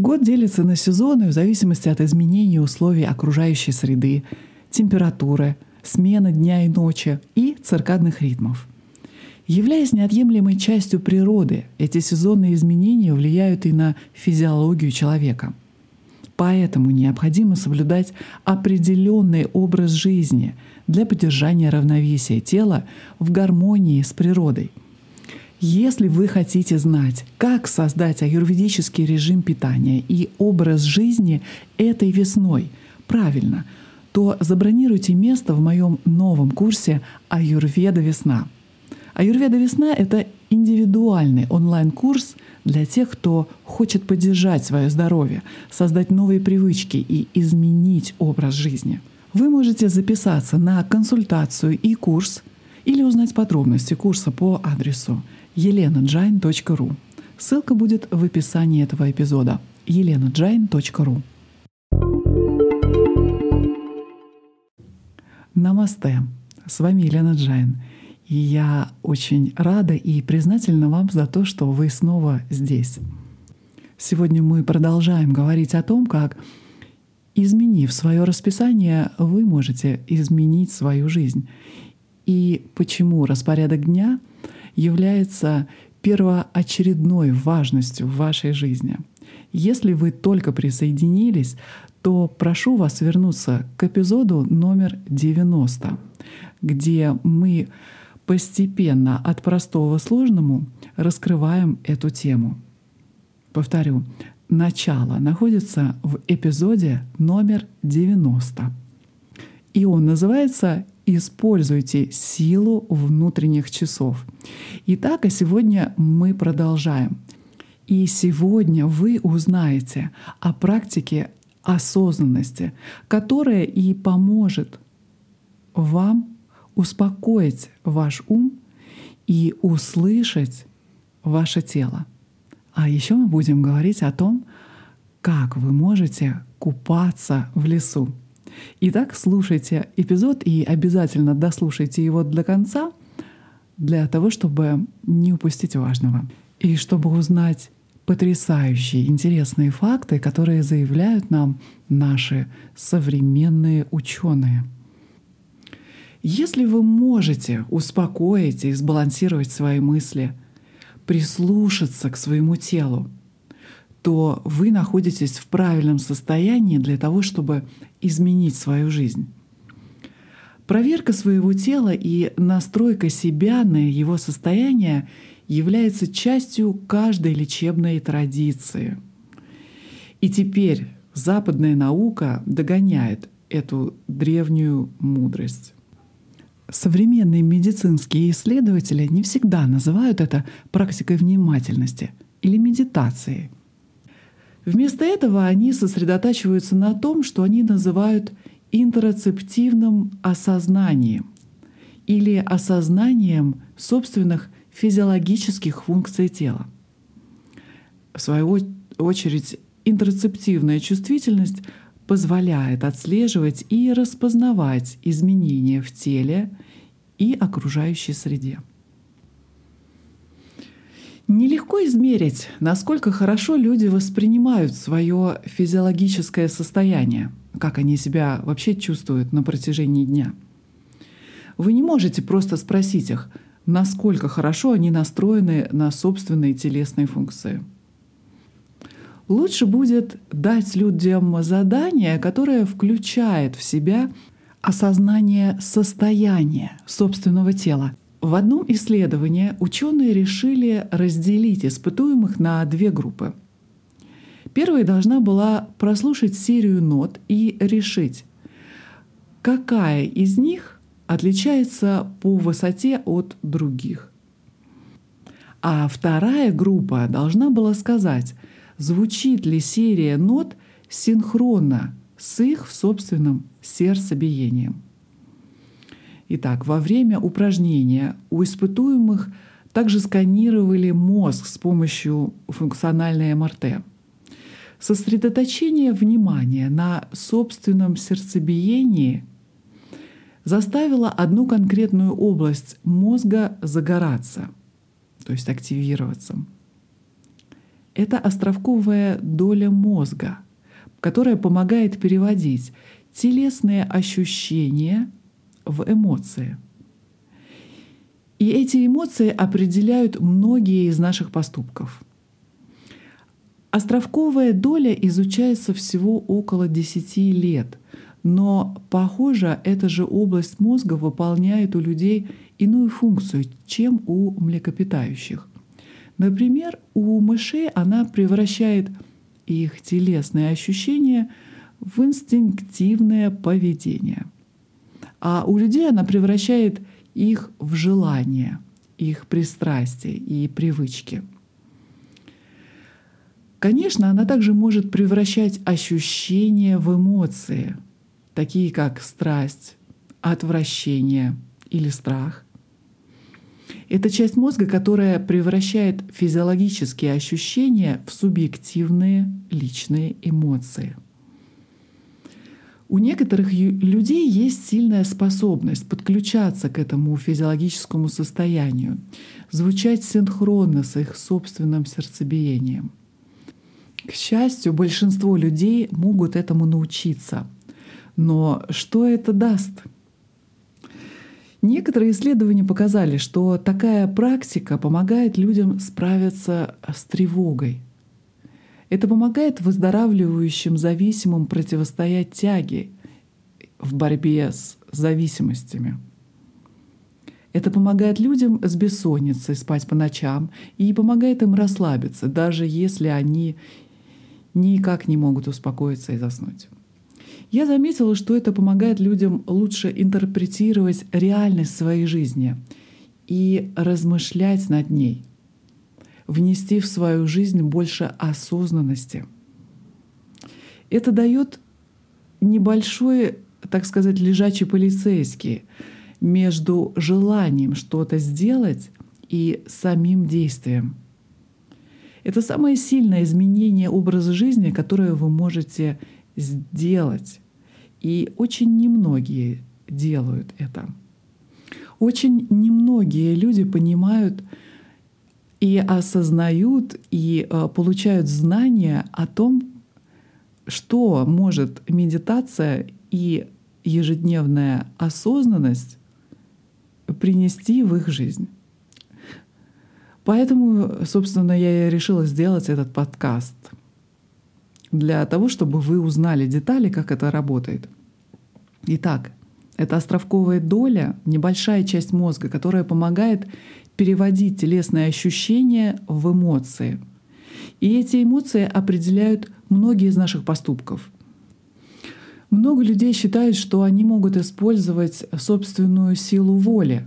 Год делится на сезоны в зависимости от изменения условий окружающей среды, температуры, смены дня и ночи и циркадных ритмов. Являясь неотъемлемой частью природы, эти сезонные изменения влияют и на физиологию человека. Поэтому необходимо соблюдать определенный образ жизни для поддержания равновесия тела в гармонии с природой. Если вы хотите знать, как создать аюрведический режим питания и образ жизни этой весной правильно, то забронируйте место в моем новом курсе «Аюрведа весна». Аюрведа весна — это индивидуальный онлайн-курс для тех, кто хочет поддержать свое здоровье, создать новые привычки и изменить образ жизни. Вы можете записаться на консультацию и курс или узнать подробности курса по адресу elenajain.ru. Ссылка будет в описании этого эпизода elenajain.ru. Намасте! С вами Елена Джайн — и я очень рада и признательна вам за то, что вы снова здесь. Сегодня мы продолжаем говорить о том, как, изменив свое расписание, вы можете изменить свою жизнь. И почему распорядок дня является первоочередной важностью в вашей жизни. Если вы только присоединились, то прошу вас вернуться к эпизоду номер 90, где мы постепенно от простого к сложному раскрываем эту тему. Повторю, начало находится в эпизоде номер 90. И он называется «Используйте силу внутренних часов». Итак, а сегодня мы продолжаем. И сегодня вы узнаете о практике осознанности, которая и поможет вам успокоить ваш ум и услышать ваше тело. А еще мы будем говорить о том, как вы можете купаться в лесу. Итак, слушайте эпизод и обязательно дослушайте его до конца для того, чтобы не упустить важного. И чтобы узнать потрясающие, интересные факты, которые заявляют нам наши современные ученые. Если вы можете успокоить и сбалансировать свои мысли, прислушаться к своему телу, то вы находитесь в правильном состоянии для того, чтобы изменить свою жизнь. Проверка своего тела и настройка себя на его состояние является частью каждой лечебной традиции. И теперь западная наука догоняет эту древнюю мудрость. Современные медицинские исследователи не всегда называют это практикой внимательности или медитацией. Вместо этого они сосредотачиваются на том, что они называют интероцептивным осознанием или осознанием собственных физиологических функций тела. В свою очередь, интерцептивная чувствительность позволяет отслеживать и распознавать изменения в теле и окружающей среде. Нелегко измерить, насколько хорошо люди воспринимают свое физиологическое состояние, как они себя вообще чувствуют на протяжении дня. Вы не можете просто спросить их, насколько хорошо они настроены на собственные телесные функции – лучше будет дать людям задание, которое включает в себя осознание состояния собственного тела. В одном исследовании ученые решили разделить испытуемых на две группы. Первая должна была прослушать серию нот и решить, какая из них отличается по высоте от других. А вторая группа должна была сказать, звучит ли серия нот синхронно с их собственным сердцебиением. Итак, во время упражнения у испытуемых также сканировали мозг с помощью функциональной МРТ. Сосредоточение внимания на собственном сердцебиении заставило одну конкретную область мозга загораться, то есть активироваться — это островковая доля мозга, которая помогает переводить телесные ощущения в эмоции. И эти эмоции определяют многие из наших поступков. Островковая доля изучается всего около 10 лет, но, похоже, эта же область мозга выполняет у людей иную функцию, чем у млекопитающих. Например, у мышей она превращает их телесные ощущения в инстинктивное поведение. А у людей она превращает их в желания, их пристрастия и привычки. Конечно, она также может превращать ощущения в эмоции, такие как страсть, отвращение или страх. Это часть мозга, которая превращает физиологические ощущения в субъективные личные эмоции. У некоторых людей есть сильная способность подключаться к этому физиологическому состоянию, звучать синхронно с их собственным сердцебиением. К счастью, большинство людей могут этому научиться. Но что это даст? Некоторые исследования показали, что такая практика помогает людям справиться с тревогой. Это помогает выздоравливающим зависимым противостоять тяге в борьбе с зависимостями. Это помогает людям с бессонницей спать по ночам и помогает им расслабиться, даже если они никак не могут успокоиться и заснуть. Я заметила, что это помогает людям лучше интерпретировать реальность своей жизни и размышлять над ней, внести в свою жизнь больше осознанности. Это дает небольшой, так сказать, лежачий полицейский между желанием что-то сделать и самим действием. Это самое сильное изменение образа жизни, которое вы можете сделать. И очень немногие делают это. Очень немногие люди понимают и осознают и э, получают знания о том, что может медитация и ежедневная осознанность принести в их жизнь. Поэтому, собственно, я и решила сделать этот подкаст — для того, чтобы вы узнали детали, как это работает. Итак, это островковая доля, небольшая часть мозга, которая помогает переводить телесные ощущения в эмоции. И эти эмоции определяют многие из наших поступков. Много людей считают, что они могут использовать собственную силу воли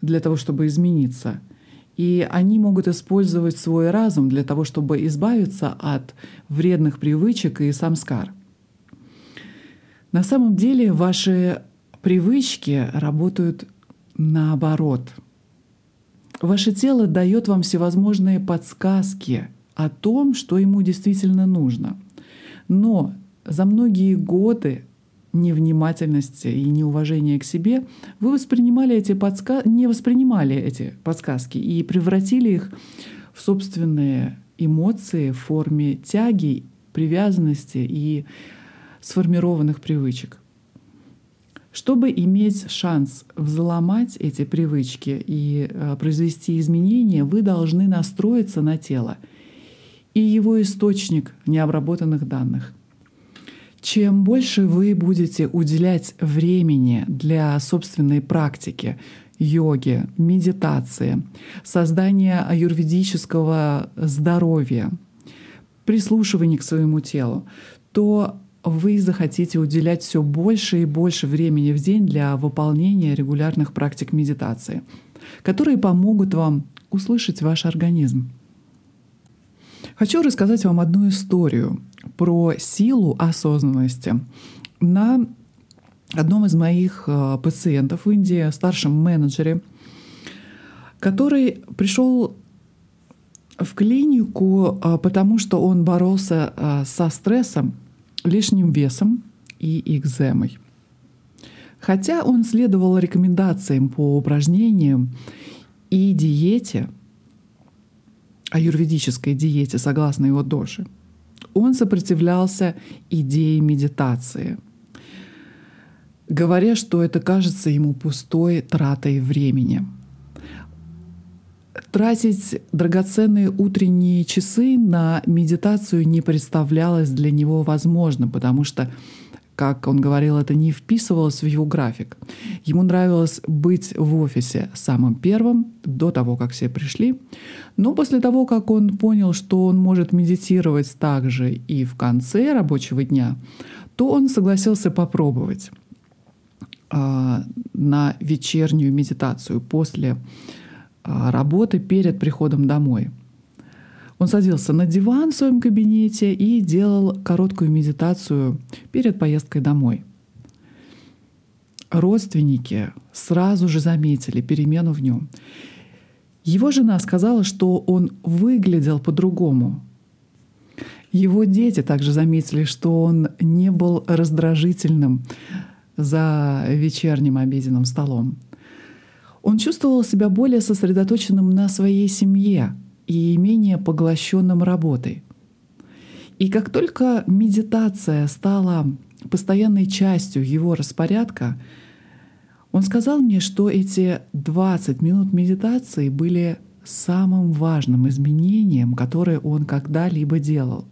для того, чтобы измениться — и они могут использовать свой разум для того, чтобы избавиться от вредных привычек и самскар. На самом деле ваши привычки работают наоборот. Ваше тело дает вам всевозможные подсказки о том, что ему действительно нужно. Но за многие годы невнимательности и неуважения к себе, вы воспринимали эти подска... не воспринимали эти подсказки и превратили их в собственные эмоции в форме тяги, привязанности и сформированных привычек. Чтобы иметь шанс взломать эти привычки и э, произвести изменения, вы должны настроиться на тело и его источник необработанных данных — чем больше вы будете уделять времени для собственной практики, йоги, медитации, создания аюрведического здоровья, прислушивания к своему телу, то вы захотите уделять все больше и больше времени в день для выполнения регулярных практик медитации, которые помогут вам услышать ваш организм. Хочу рассказать вам одну историю про силу осознанности. На одном из моих э, пациентов в Индии, старшем менеджере, который пришел в клинику, э, потому что он боролся э, со стрессом, лишним весом и экземой. Хотя он следовал рекомендациям по упражнениям и диете – аюрведической диете согласно его доши, он сопротивлялся идее медитации, говоря, что это кажется ему пустой тратой времени. Тратить драгоценные утренние часы на медитацию не представлялось для него возможным, потому что как он говорил, это не вписывалось в его график. Ему нравилось быть в офисе самым первым, до того, как все пришли. Но после того, как он понял, что он может медитировать также и в конце рабочего дня, то он согласился попробовать э, на вечернюю медитацию после работы перед приходом домой – он садился на диван в своем кабинете и делал короткую медитацию перед поездкой домой. Родственники сразу же заметили перемену в нем. Его жена сказала, что он выглядел по-другому. Его дети также заметили, что он не был раздражительным за вечерним обеденным столом. Он чувствовал себя более сосредоточенным на своей семье, и менее поглощенным работой. И как только медитация стала постоянной частью его распорядка, он сказал мне, что эти 20 минут медитации были самым важным изменением, которое он когда-либо делал.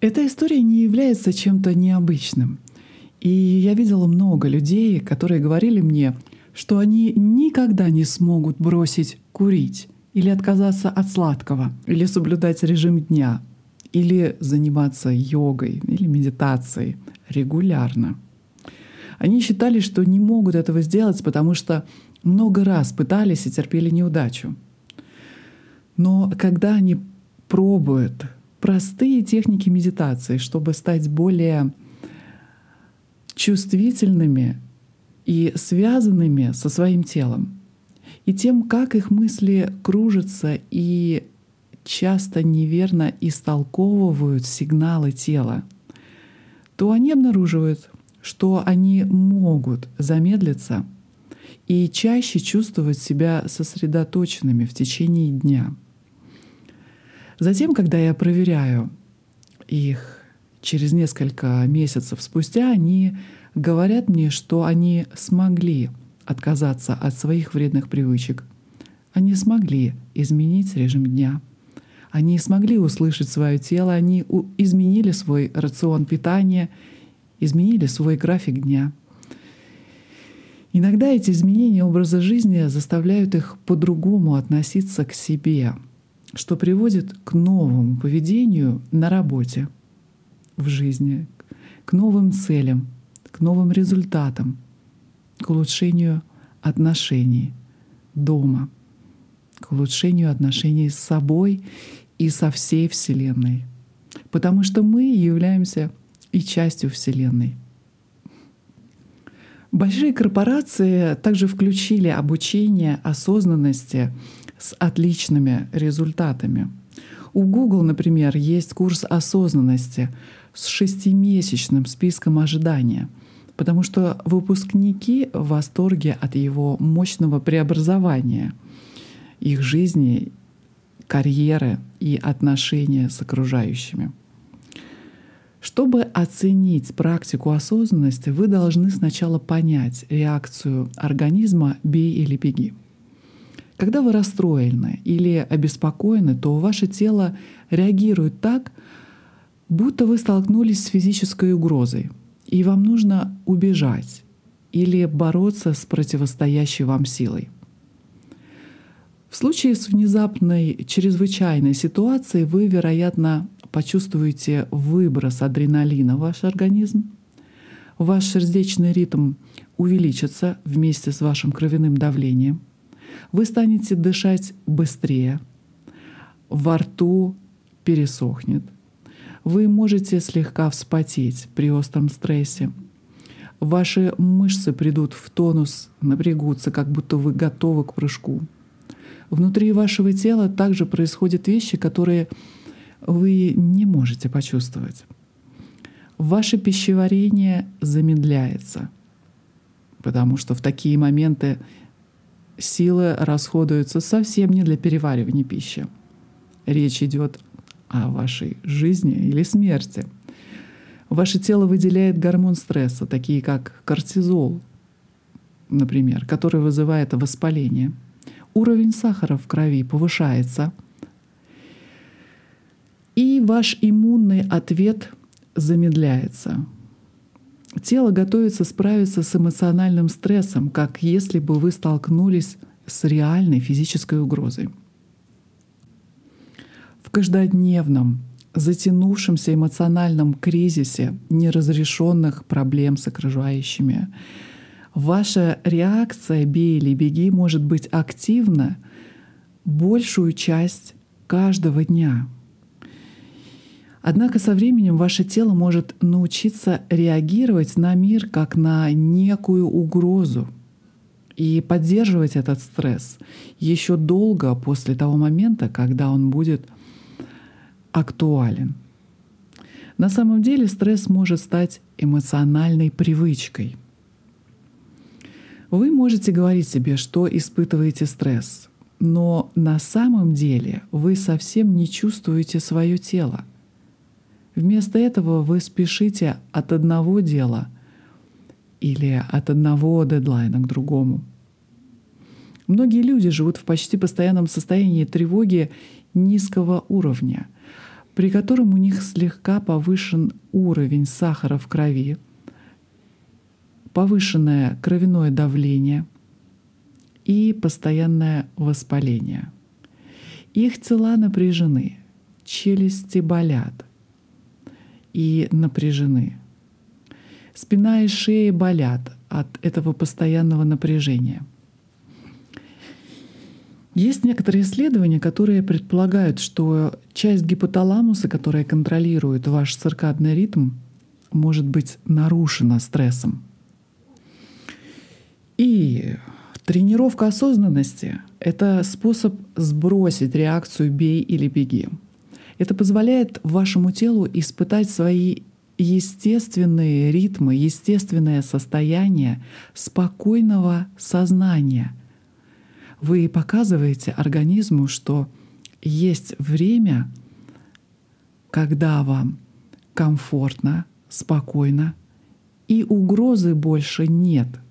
Эта история не является чем-то необычным. И я видела много людей, которые говорили мне, что они никогда не смогут бросить курить, или отказаться от сладкого, или соблюдать режим дня, или заниматься йогой или медитацией регулярно. Они считали, что не могут этого сделать, потому что много раз пытались и терпели неудачу. Но когда они пробуют простые техники медитации, чтобы стать более чувствительными и связанными со своим телом, и тем, как их мысли кружатся и часто неверно истолковывают сигналы тела, то они обнаруживают, что они могут замедлиться и чаще чувствовать себя сосредоточенными в течение дня. Затем, когда я проверяю их через несколько месяцев спустя, они говорят мне, что они смогли отказаться от своих вредных привычек. Они смогли изменить режим дня. Они смогли услышать свое тело, они изменили свой рацион питания, изменили свой график дня. Иногда эти изменения образа жизни заставляют их по-другому относиться к себе, что приводит к новому поведению на работе, в жизни, к новым целям, к новым результатам — к улучшению отношений дома, к улучшению отношений с собой и со всей Вселенной. Потому что мы являемся и частью Вселенной. Большие корпорации также включили обучение осознанности с отличными результатами. У Google, например, есть курс осознанности с шестимесячным списком ожидания — потому что выпускники в восторге от его мощного преобразования их жизни, карьеры и отношения с окружающими. Чтобы оценить практику осознанности, вы должны сначала понять реакцию организма «бей или беги». Когда вы расстроены или обеспокоены, то ваше тело реагирует так, будто вы столкнулись с физической угрозой — и вам нужно убежать или бороться с противостоящей вам силой. В случае с внезапной чрезвычайной ситуацией вы, вероятно, почувствуете выброс адреналина в ваш организм, ваш сердечный ритм увеличится вместе с вашим кровяным давлением, вы станете дышать быстрее, во рту пересохнет, вы можете слегка вспотеть при остром стрессе. Ваши мышцы придут в тонус, напрягутся, как будто вы готовы к прыжку. Внутри вашего тела также происходят вещи, которые вы не можете почувствовать. Ваше пищеварение замедляется, потому что в такие моменты силы расходуются совсем не для переваривания пищи. Речь идет о вашей жизни или смерти. Ваше тело выделяет гормон стресса, такие как кортизол, например, который вызывает воспаление. Уровень сахара в крови повышается, и ваш иммунный ответ замедляется. Тело готовится справиться с эмоциональным стрессом, как если бы вы столкнулись с реальной физической угрозой. Каждодневном, затянувшемся эмоциональном кризисе неразрешенных проблем с окружающими, ваша реакция «бей или беги» может быть активна большую часть каждого дня — Однако со временем ваше тело может научиться реагировать на мир как на некую угрозу и поддерживать этот стресс еще долго после того момента, когда он будет актуален. На самом деле стресс может стать эмоциональной привычкой. Вы можете говорить себе, что испытываете стресс, но на самом деле вы совсем не чувствуете свое тело — Вместо этого вы спешите от одного дела или от одного дедлайна к другому. Многие люди живут в почти постоянном состоянии тревоги низкого уровня, при котором у них слегка повышен уровень сахара в крови, повышенное кровяное давление и постоянное воспаление. Их тела напряжены, челюсти болят — и напряжены. Спина и шея болят от этого постоянного напряжения. Есть некоторые исследования, которые предполагают, что часть гипоталамуса, которая контролирует ваш циркадный ритм, может быть нарушена стрессом. И тренировка осознанности — это способ сбросить реакцию «бей или беги». Это позволяет вашему телу испытать свои естественные ритмы, естественное состояние спокойного сознания. Вы показываете организму, что есть время, когда вам комфортно, спокойно, и угрозы больше нет —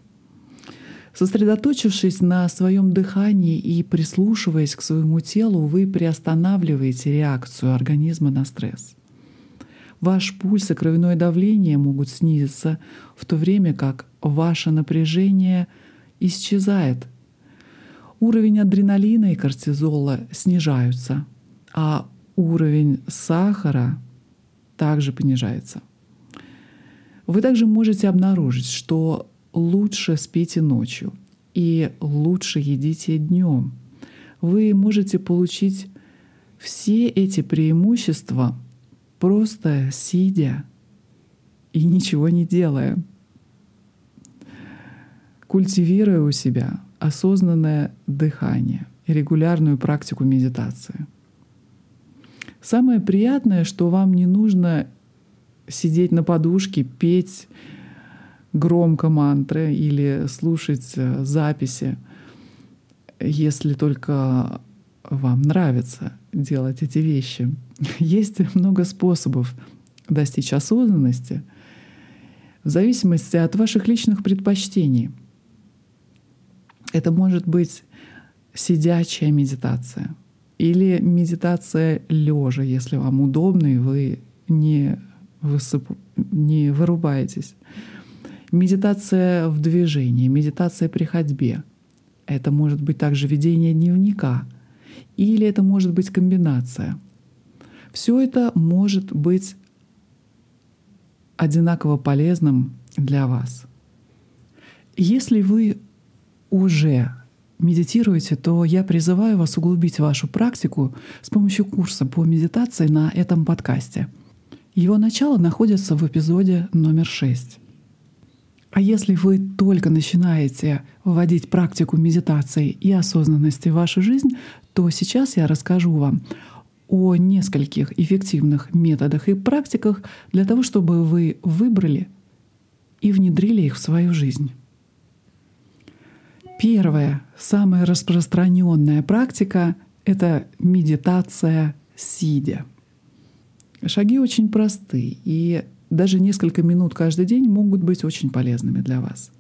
Сосредоточившись на своем дыхании и прислушиваясь к своему телу, вы приостанавливаете реакцию организма на стресс. Ваш пульс и кровяное давление могут снизиться, в то время как ваше напряжение исчезает. Уровень адреналина и кортизола снижаются, а уровень сахара также понижается. Вы также можете обнаружить, что лучше спите ночью и лучше едите днем. Вы можете получить все эти преимущества просто сидя и ничего не делая, культивируя у себя осознанное дыхание и регулярную практику медитации. Самое приятное, что вам не нужно сидеть на подушке, петь громко мантры или слушать э, записи, если только вам нравится делать эти вещи. Есть много способов достичь осознанности в зависимости от ваших личных предпочтений. Это может быть сидячая медитация или медитация лежа, если вам удобно и вы не, высып... не вырубаетесь. Медитация в движении, медитация при ходьбе. Это может быть также ведение дневника. Или это может быть комбинация. Все это может быть одинаково полезным для вас. Если вы уже медитируете, то я призываю вас углубить вашу практику с помощью курса по медитации на этом подкасте. Его начало находится в эпизоде номер 6. А если вы только начинаете вводить практику медитации и осознанности в вашу жизнь, то сейчас я расскажу вам о нескольких эффективных методах и практиках для того, чтобы вы выбрали и внедрили их в свою жизнь. Первая, самая распространенная практика — это медитация сидя. Шаги очень просты, и даже несколько минут каждый день могут быть очень полезными для вас.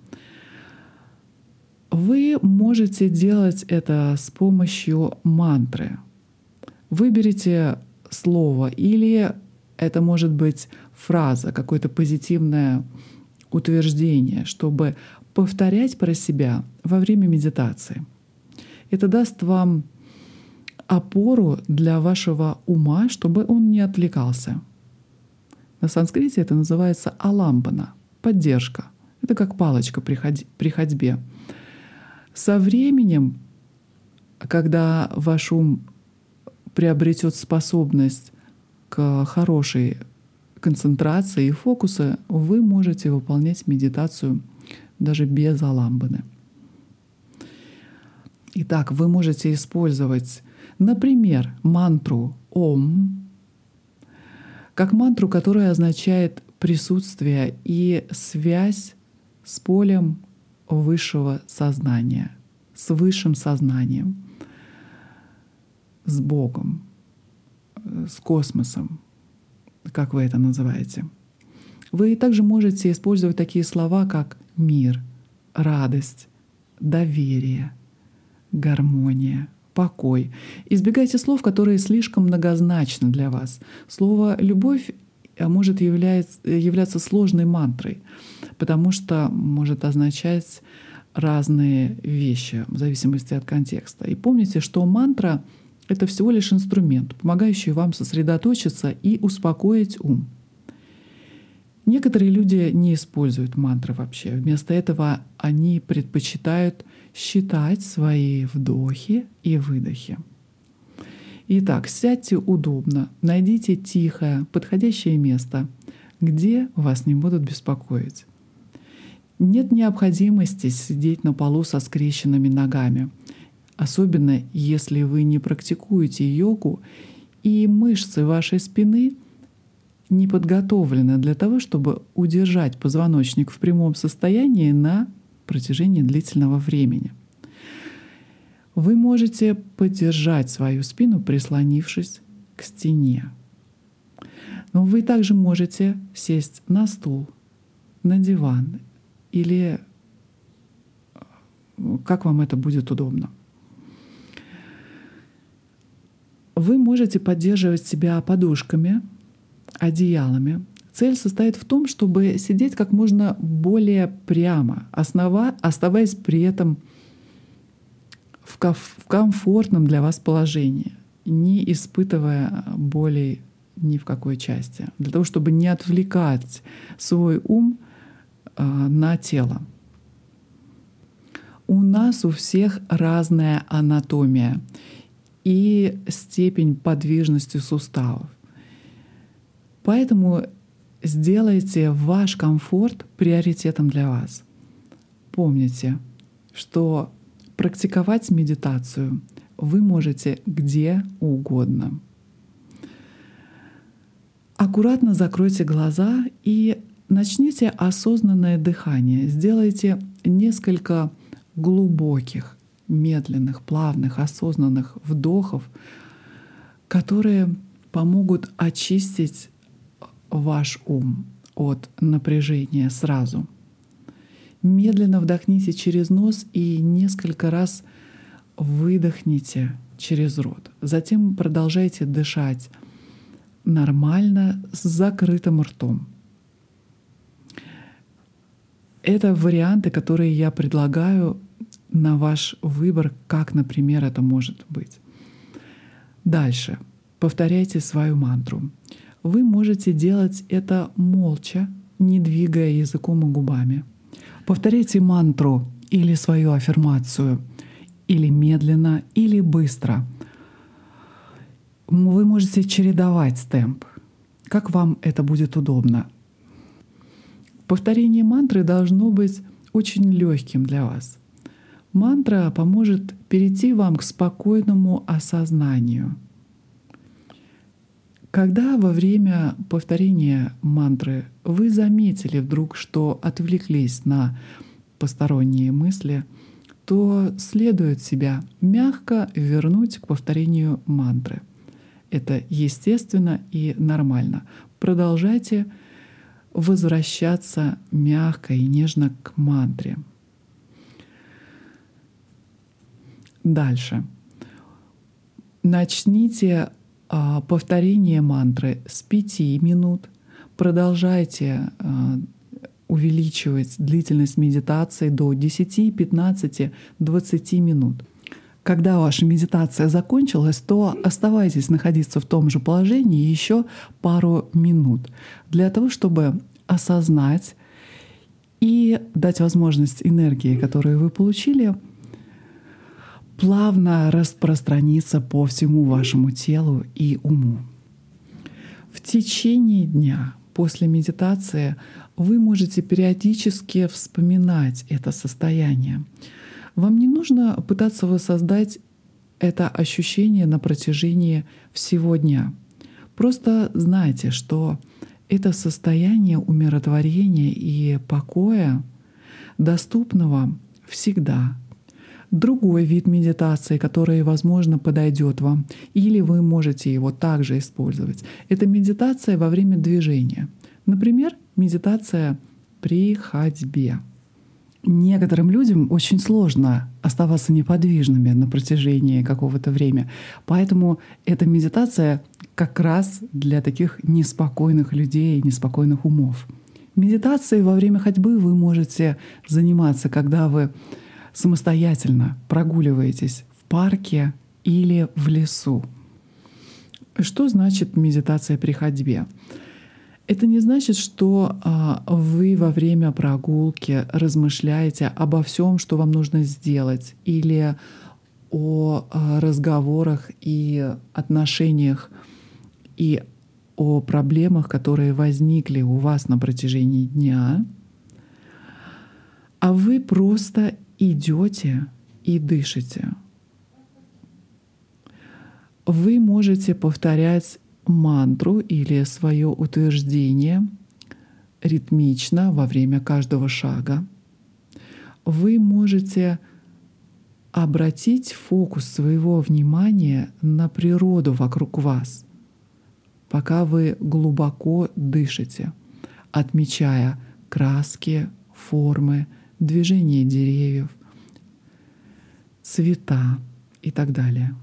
Вы можете делать это с помощью мантры. Выберите слово или это может быть фраза, какое-то позитивное утверждение, чтобы повторять про себя во время медитации. Это даст вам опору для вашего ума, чтобы он не отвлекался. На санскрите это называется аламбана — поддержка. Это как палочка при, ходь- при ходьбе. Со временем, когда ваш ум приобретет способность к хорошей концентрации и фокуса, вы можете выполнять медитацию даже без аламбаны. Итак, вы можете использовать, например, мантру «Ом», как мантру, которая означает присутствие и связь с полем высшего сознания, с высшим сознанием, с Богом, с космосом, как вы это называете. Вы также можете использовать такие слова, как мир, радость, доверие, гармония, покой. Избегайте слов, которые слишком многозначны для вас. Слово «любовь» может являться сложной мантрой, потому что может означать разные вещи в зависимости от контекста. И помните, что мантра — это всего лишь инструмент, помогающий вам сосредоточиться и успокоить ум. Некоторые люди не используют мантры вообще. Вместо этого они предпочитают считать свои вдохи и выдохи. Итак, сядьте удобно, найдите тихое, подходящее место, где вас не будут беспокоить. Нет необходимости сидеть на полу со скрещенными ногами, особенно если вы не практикуете йогу и мышцы вашей спины не подготовлены для того, чтобы удержать позвоночник в прямом состоянии на протяжении длительного времени. Вы можете поддержать свою спину, прислонившись к стене. Но вы также можете сесть на стул, на диван или э, как вам это будет удобно. Вы можете поддерживать себя подушками, одеялами. Цель состоит в том, чтобы сидеть как можно более прямо, основа, оставаясь при этом в, в комфортном для вас положении, не испытывая боли ни в какой части, для того, чтобы не отвлекать свой ум э, на тело. У нас у всех разная анатомия и степень подвижности суставов. Поэтому сделайте ваш комфорт приоритетом для вас. Помните, что практиковать медитацию вы можете где угодно. Аккуратно закройте глаза и начните осознанное дыхание. Сделайте несколько глубоких, медленных, плавных, осознанных вдохов, которые помогут очистить ваш ум от напряжения сразу. Медленно вдохните через нос и несколько раз выдохните через рот. Затем продолжайте дышать нормально с закрытым ртом. Это варианты, которые я предлагаю на ваш выбор, как, например, это может быть. Дальше. Повторяйте свою мантру. Вы можете делать это молча, не двигая языком и губами. Повторяйте мантру или свою аффирмацию, или медленно, или быстро. Вы можете чередовать темп, как вам это будет удобно. Повторение мантры должно быть очень легким для вас. Мантра поможет перейти вам к спокойному осознанию — когда во время повторения мантры вы заметили вдруг, что отвлеклись на посторонние мысли, то следует себя мягко вернуть к повторению мантры. Это естественно и нормально. Продолжайте возвращаться мягко и нежно к мантре. Дальше. Начните повторение мантры с 5 минут. Продолжайте а, увеличивать длительность медитации до 10, 15, 20 минут. Когда ваша медитация закончилась, то оставайтесь находиться в том же положении еще пару минут для того, чтобы осознать и дать возможность энергии, которую вы получили, плавно распространиться по всему вашему телу и уму. В течение дня после медитации вы можете периодически вспоминать это состояние. Вам не нужно пытаться воссоздать это ощущение на протяжении всего дня. Просто знайте, что это состояние умиротворения и покоя доступно вам всегда. Другой вид медитации, который, возможно, подойдет вам, или вы можете его также использовать, это медитация во время движения. Например, медитация при ходьбе. Некоторым людям очень сложно оставаться неподвижными на протяжении какого-то времени. Поэтому эта медитация как раз для таких неспокойных людей, неспокойных умов. Медитацией во время ходьбы вы можете заниматься, когда вы самостоятельно прогуливаетесь в парке или в лесу. Что значит медитация при ходьбе? Это не значит, что а, вы во время прогулки размышляете обо всем, что вам нужно сделать, или о а, разговорах и отношениях, и о проблемах, которые возникли у вас на протяжении дня, а вы просто идете и дышите. Вы можете повторять мантру или свое утверждение ритмично во время каждого шага. Вы можете обратить фокус своего внимания на природу вокруг вас, пока вы глубоко дышите, отмечая краски, формы, движение деревьев, цвета и так далее.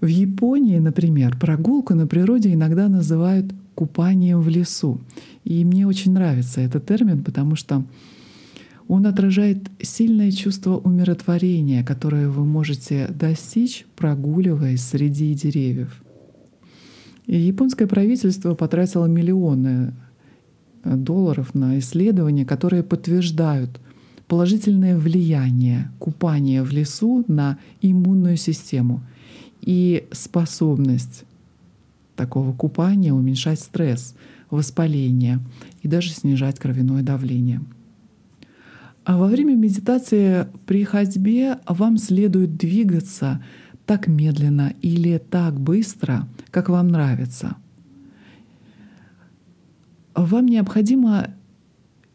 В Японии, например, прогулку на природе иногда называют купанием в лесу. И мне очень нравится этот термин, потому что он отражает сильное чувство умиротворения, которое вы можете достичь, прогуливаясь среди деревьев. И японское правительство потратило миллионы долларов на исследования, которые подтверждают положительное влияние купания в лесу на иммунную систему — и способность такого купания уменьшать стресс, воспаление и даже снижать кровяное давление. А во время медитации при ходьбе вам следует двигаться так медленно или так быстро, как вам нравится. Вам необходимо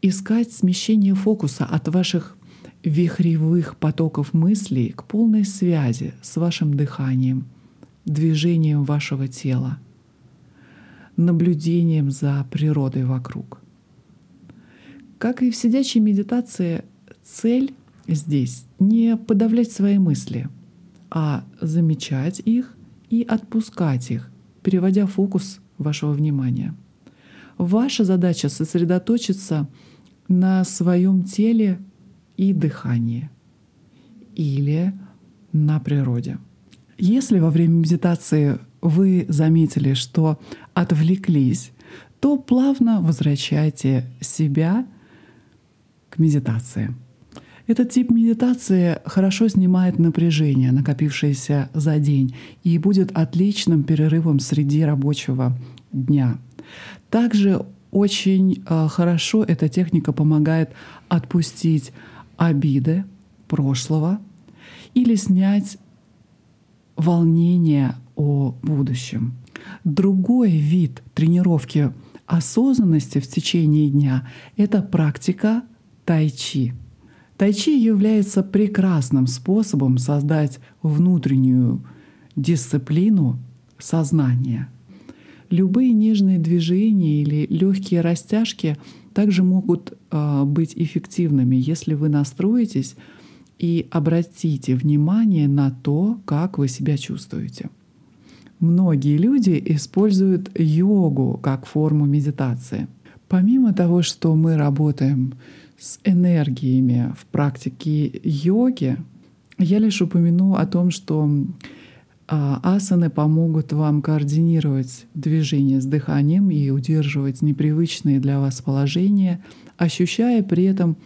искать смещение фокуса от ваших вихревых потоков мыслей к полной связи с вашим дыханием, движением вашего тела, наблюдением за природой вокруг. Как и в сидячей медитации, цель здесь не подавлять свои мысли, а замечать их и отпускать их, переводя фокус вашего внимания. Ваша задача сосредоточиться на своем теле и дыхание или на природе. Если во время медитации вы заметили, что отвлеклись, то плавно возвращайте себя к медитации. Этот тип медитации хорошо снимает напряжение, накопившееся за день, и будет отличным перерывом среди рабочего дня. Также очень э, хорошо эта техника помогает отпустить обиды прошлого или снять волнение о будущем. Другой вид тренировки осознанности в течение дня — это практика тайчи. Тайчи является прекрасным способом создать внутреннюю дисциплину сознания. Любые нежные движения или легкие растяжки также могут э, быть эффективными, если вы настроитесь и обратите внимание на то, как вы себя чувствуете. Многие люди используют йогу как форму медитации. Помимо того, что мы работаем с энергиями в практике йоги, я лишь упомяну о том, что асаны помогут вам координировать движение с дыханием и удерживать непривычные для вас положения, ощущая при этом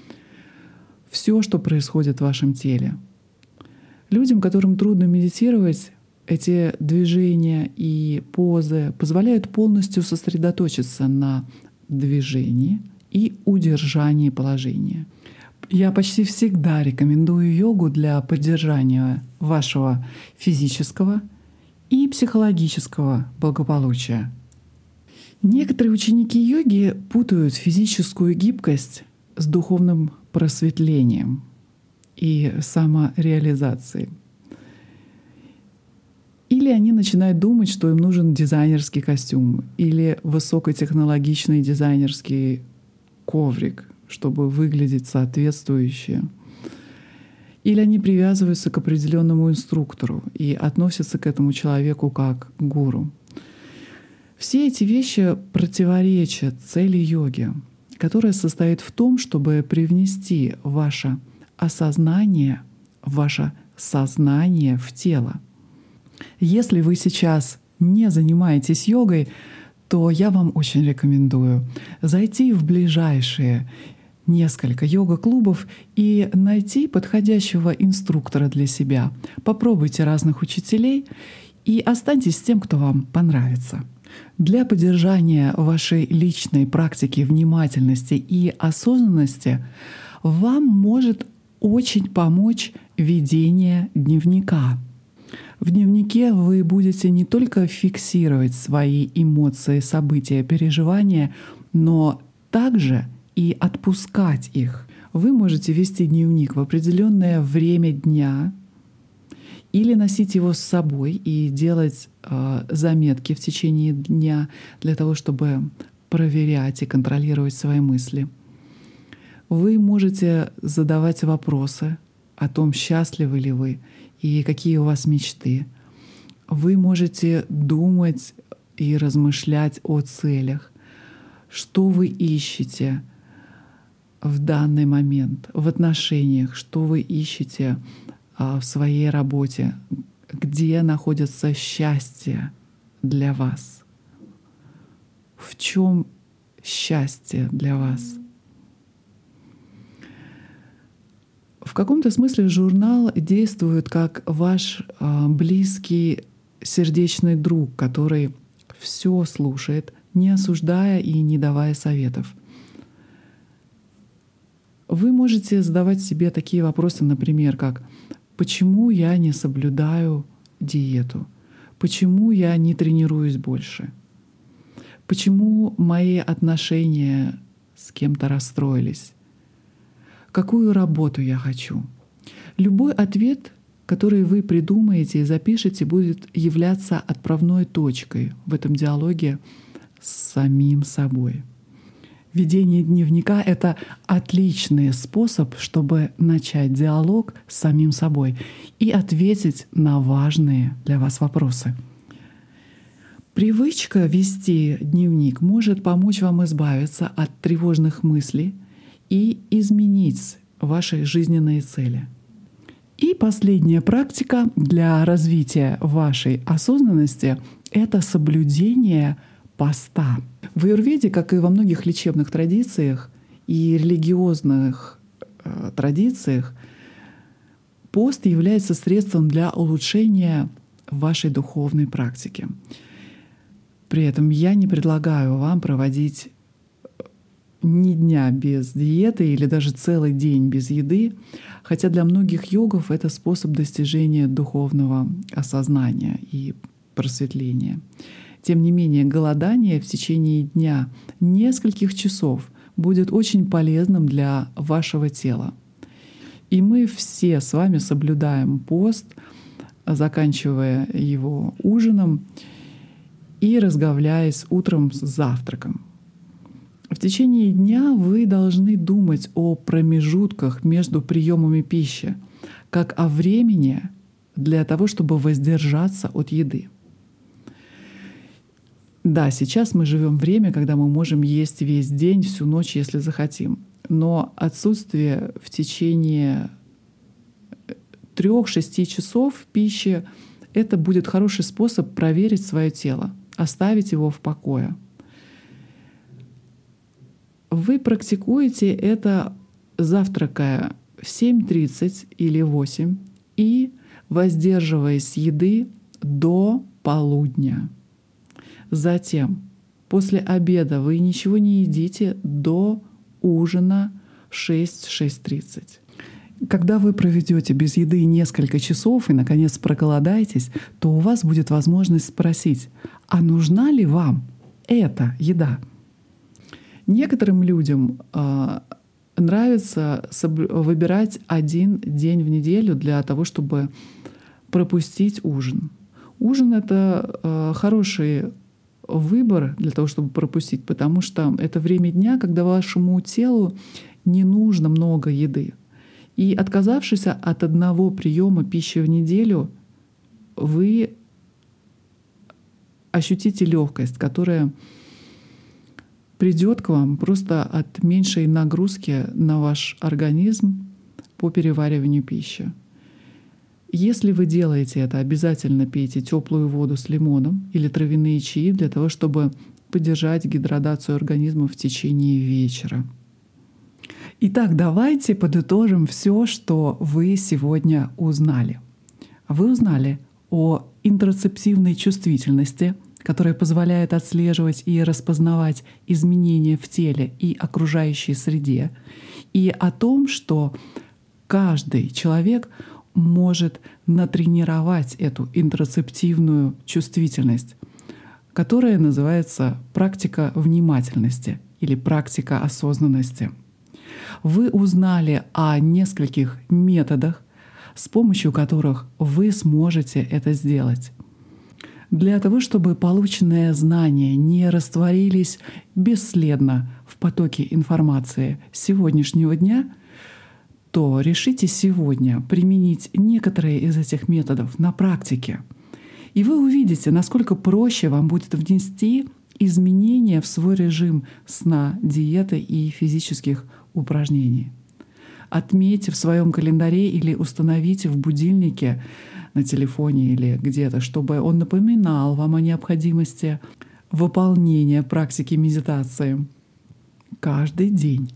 все, что происходит в вашем теле. Людям, которым трудно медитировать, эти движения и позы позволяют полностью сосредоточиться на движении и удержании положения. Я почти всегда рекомендую йогу для поддержания вашего физического и психологического благополучия. Некоторые ученики йоги путают физическую гибкость с духовным просветлением и самореализацией. Или они начинают думать, что им нужен дизайнерский костюм или высокотехнологичный дизайнерский коврик, чтобы выглядеть соответствующе. Или они привязываются к определенному инструктору и относятся к этому человеку как к гуру. Все эти вещи противоречат цели йоги, которая состоит в том, чтобы привнести ваше осознание, ваше сознание в тело. Если вы сейчас не занимаетесь йогой, то я вам очень рекомендую зайти в ближайшие несколько йога-клубов и найти подходящего инструктора для себя. Попробуйте разных учителей и останьтесь с тем, кто вам понравится. Для поддержания вашей личной практики внимательности и осознанности вам может очень помочь ведение дневника. В дневнике вы будете не только фиксировать свои эмоции, события, переживания, но также и отпускать их. Вы можете вести дневник в определенное время дня или носить его с собой и делать э, заметки в течение дня для того, чтобы проверять и контролировать свои мысли. Вы можете задавать вопросы о том, счастливы ли вы и какие у вас мечты. Вы можете думать и размышлять о целях, что вы ищете в данный момент в отношениях, что вы ищете а, в своей работе, где находится счастье для вас, в чем счастье для вас. В каком-то смысле журнал действует как ваш э, близкий сердечный друг, который все слушает, не осуждая и не давая советов. Вы можете задавать себе такие вопросы, например, как «Почему я не соблюдаю диету? Почему я не тренируюсь больше? Почему мои отношения с кем-то расстроились? какую работу я хочу. Любой ответ, который вы придумаете и запишете, будет являться отправной точкой в этом диалоге с самим собой. Ведение дневника — это отличный способ, чтобы начать диалог с самим собой и ответить на важные для вас вопросы. Привычка вести дневник может помочь вам избавиться от тревожных мыслей — и изменить ваши жизненные цели. И последняя практика для развития вашей осознанности — это соблюдение поста. В аюрведе, как и во многих лечебных традициях и религиозных э, традициях, пост является средством для улучшения вашей духовной практики. При этом я не предлагаю вам проводить ни дня без диеты или даже целый день без еды, хотя для многих йогов это способ достижения духовного осознания и просветления. Тем не менее, голодание в течение дня нескольких часов будет очень полезным для вашего тела. И мы все с вами соблюдаем пост, заканчивая его ужином и разговляясь утром с завтраком. В течение дня вы должны думать о промежутках между приемами пищи, как о времени для того, чтобы воздержаться от еды. Да, сейчас мы живем время, когда мы можем есть весь день, всю ночь, если захотим. Но отсутствие в течение трех-шести часов пищи — это будет хороший способ проверить свое тело, оставить его в покое. Вы практикуете это, завтракая в 7.30 или 8 и воздерживаясь еды до полудня. Затем, после обеда вы ничего не едите до ужина в 6-6.30. Когда вы проведете без еды несколько часов и, наконец, проголодаетесь, то у вас будет возможность спросить, а нужна ли вам эта еда? Некоторым людям э, нравится выбирать один день в неделю для того, чтобы пропустить ужин. Ужин — это э, хороший выбор для того, чтобы пропустить, потому что это время дня, когда вашему телу не нужно много еды. И отказавшись от одного приема пищи в неделю, вы ощутите легкость, которая придет к вам просто от меньшей нагрузки на ваш организм по перевариванию пищи. Если вы делаете это, обязательно пейте теплую воду с лимоном или травяные чаи для того, чтобы поддержать гидратацию организма в течение вечера. Итак, давайте подытожим все, что вы сегодня узнали. Вы узнали о интрацептивной чувствительности, которая позволяет отслеживать и распознавать изменения в теле и окружающей среде, и о том, что каждый человек может натренировать эту интрацептивную чувствительность, которая называется практика внимательности или практика осознанности. Вы узнали о нескольких методах, с помощью которых вы сможете это сделать. Для того, чтобы полученные знания не растворились бесследно в потоке информации сегодняшнего дня — то решите сегодня применить некоторые из этих методов на практике. И вы увидите, насколько проще вам будет внести изменения в свой режим сна, диеты и физических упражнений. Отметьте в своем календаре или установите в будильнике на телефоне или где-то, чтобы он напоминал вам о необходимости выполнения практики медитации каждый день.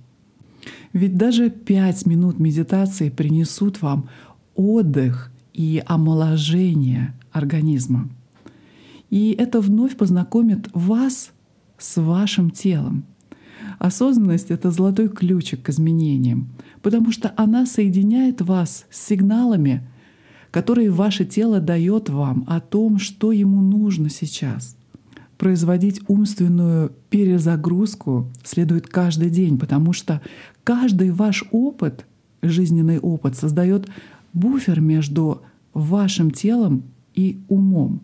Ведь даже пять минут медитации принесут вам отдых и омоложение организма. И это вновь познакомит вас с вашим телом. Осознанность — это золотой ключик к изменениям, потому что она соединяет вас с сигналами, которые ваше тело дает вам о том, что ему нужно сейчас — производить умственную перезагрузку следует каждый день, потому что каждый ваш опыт, жизненный опыт, создает буфер между вашим телом и умом.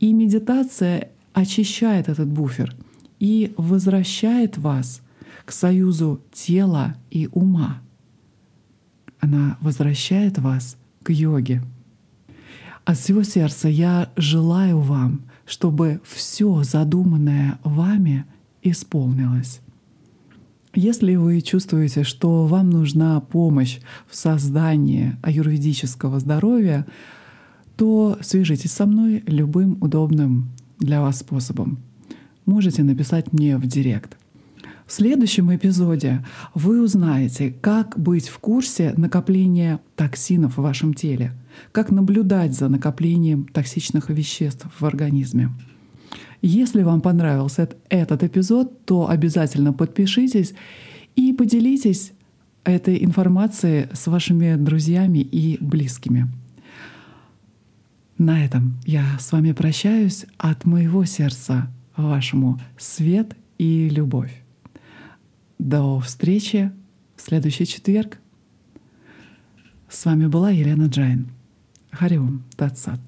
И медитация очищает этот буфер и возвращает вас к союзу тела и ума. Она возвращает вас к йоге. От всего сердца я желаю вам — чтобы все задуманное вами исполнилось. Если вы чувствуете, что вам нужна помощь в создании аюрведического здоровья, то свяжитесь со мной любым удобным для вас способом. Можете написать мне в директ. В следующем эпизоде вы узнаете, как быть в курсе накопления токсинов в вашем теле, как наблюдать за накоплением токсичных веществ в организме. Если вам понравился этот эпизод, то обязательно подпишитесь и поделитесь этой информацией с вашими друзьями и близкими. На этом я с вами прощаюсь от моего сердца вашему свет и любовь. До встречи в следующий четверг. С вами была Елена Джайн. Hari Om Tat Sat.